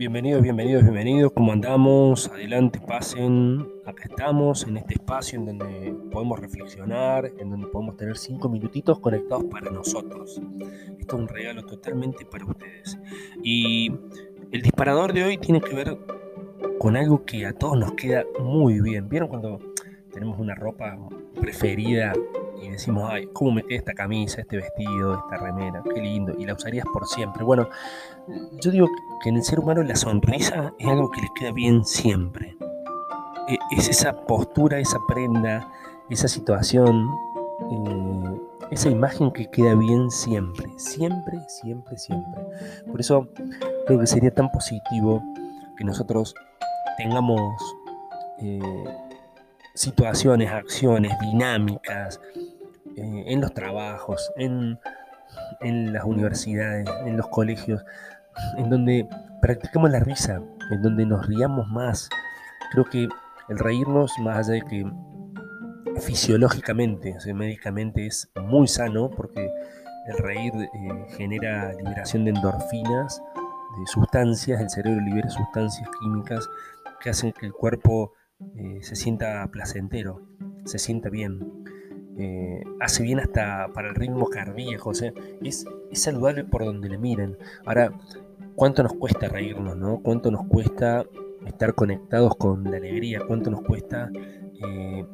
Bienvenidos, bienvenidos, bienvenidos. ¿Cómo andamos? Adelante, pasen. Acá estamos en este espacio en donde podemos reflexionar, en donde podemos tener cinco minutitos conectados para nosotros. Esto es un regalo totalmente para ustedes. Y el disparador de hoy tiene que ver con algo que a todos nos queda muy bien. ¿Vieron cuando tenemos una ropa preferida y decimos, ay, ¿cómo me queda esta camisa, este vestido, esta remera? Qué lindo. Y la usarías por siempre. Bueno, yo digo que en el ser humano la sonrisa es algo que les queda bien siempre. E, es esa postura, esa prenda, esa situación, eh, esa imagen que queda bien siempre. Siempre, siempre, siempre. Por eso creo que sería tan positivo que nosotros tengamos... Eh, situaciones, acciones, dinámicas, eh, en los trabajos, en, las universidades, en los colegios, en donde practicamos la risa, en donde nos riamos más. Creo que el reírnos, más allá de que fisiológicamente, o médicamente es muy sano, porque el reír eh, genera liberación de endorfinas, de sustancias, el cerebro libera sustancias químicas que hacen que el cuerpo eh, se sienta placentero, se sienta bien. Eh, hace bien hasta para el ritmo cardíaco, o sea, es, saludable por donde le miren. Ahora, ¿cuánto nos cuesta reírnos, no? ¿Cuánto nos cuesta estar conectados con la alegría? ¿Cuánto nos cuesta eh,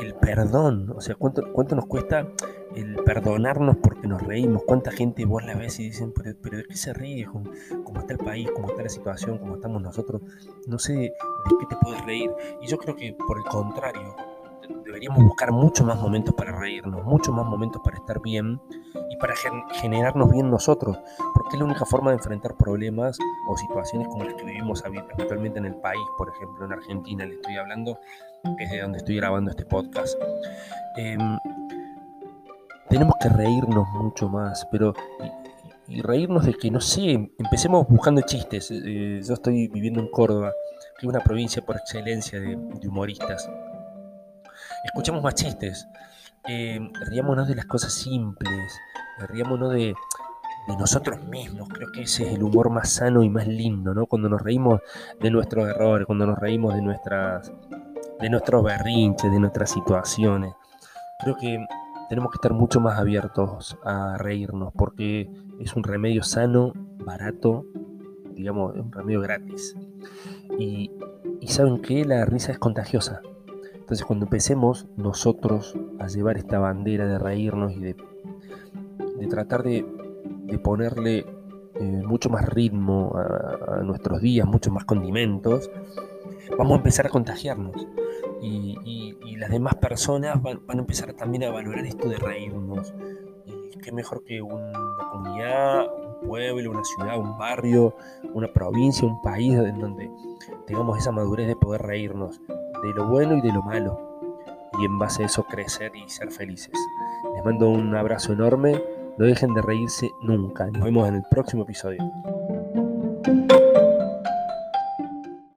el perdón? O sea, ¿cuánto, ¿cuánto nos cuesta el perdonarnos porque nos reímos? ¿Cuánta gente vos la ves y dicen, pero, pero ¿de qué se ríe? ¿Cómo está el país? ¿Cómo está la situación? ¿Cómo estamos nosotros? No sé de qué te puedes reír. Y yo creo que por el contrario, deberíamos buscar mucho más momentos para reírnos, mucho más momentos para estar bien y para generarnos bien nosotros, porque es la única forma de enfrentar problemas o situaciones como las que vivimos habitualmente en el país, por ejemplo en Argentina, le estoy hablando, que es de donde estoy grabando este podcast. Em, tenemos que reírnos mucho más, pero y, reírnos de que, no sé, empecemos buscando chistes. Eh, yo estoy viviendo en Córdoba, que es una provincia por excelencia de humoristas escuchemos más chistes, eh, de las cosas simples, riámonos de, de nosotros mismos. Creo que ese es el humor más sano y más lindo, ¿no? Cuando nos reímos de nuestros errores, cuando nos reímos de nuestras de nuestros berrinches, de nuestras situaciones. Creo que tenemos que estar mucho más abiertos a reírnos porque es un remedio sano, barato, digamos, un remedio gratis. Y, saben que la risa es contagiosa. Entonces cuando empecemos nosotros a llevar esta bandera de reírnos y de, tratar de, ponerle eh, mucho más ritmo a, nuestros días, muchos más condimentos, vamos a empezar a contagiarnos. Y, las demás personas van, a empezar también a valorar esto de reírnos. Y qué mejor que una comunidad, un pueblo, una ciudad, un barrio, una provincia, un país en donde tengamos esa madurez de poder reírnos de lo bueno y de lo malo, y en base a eso crecer y ser felices. Les mando un abrazo enorme, no dejen de reírse nunca, nos vemos en el próximo episodio.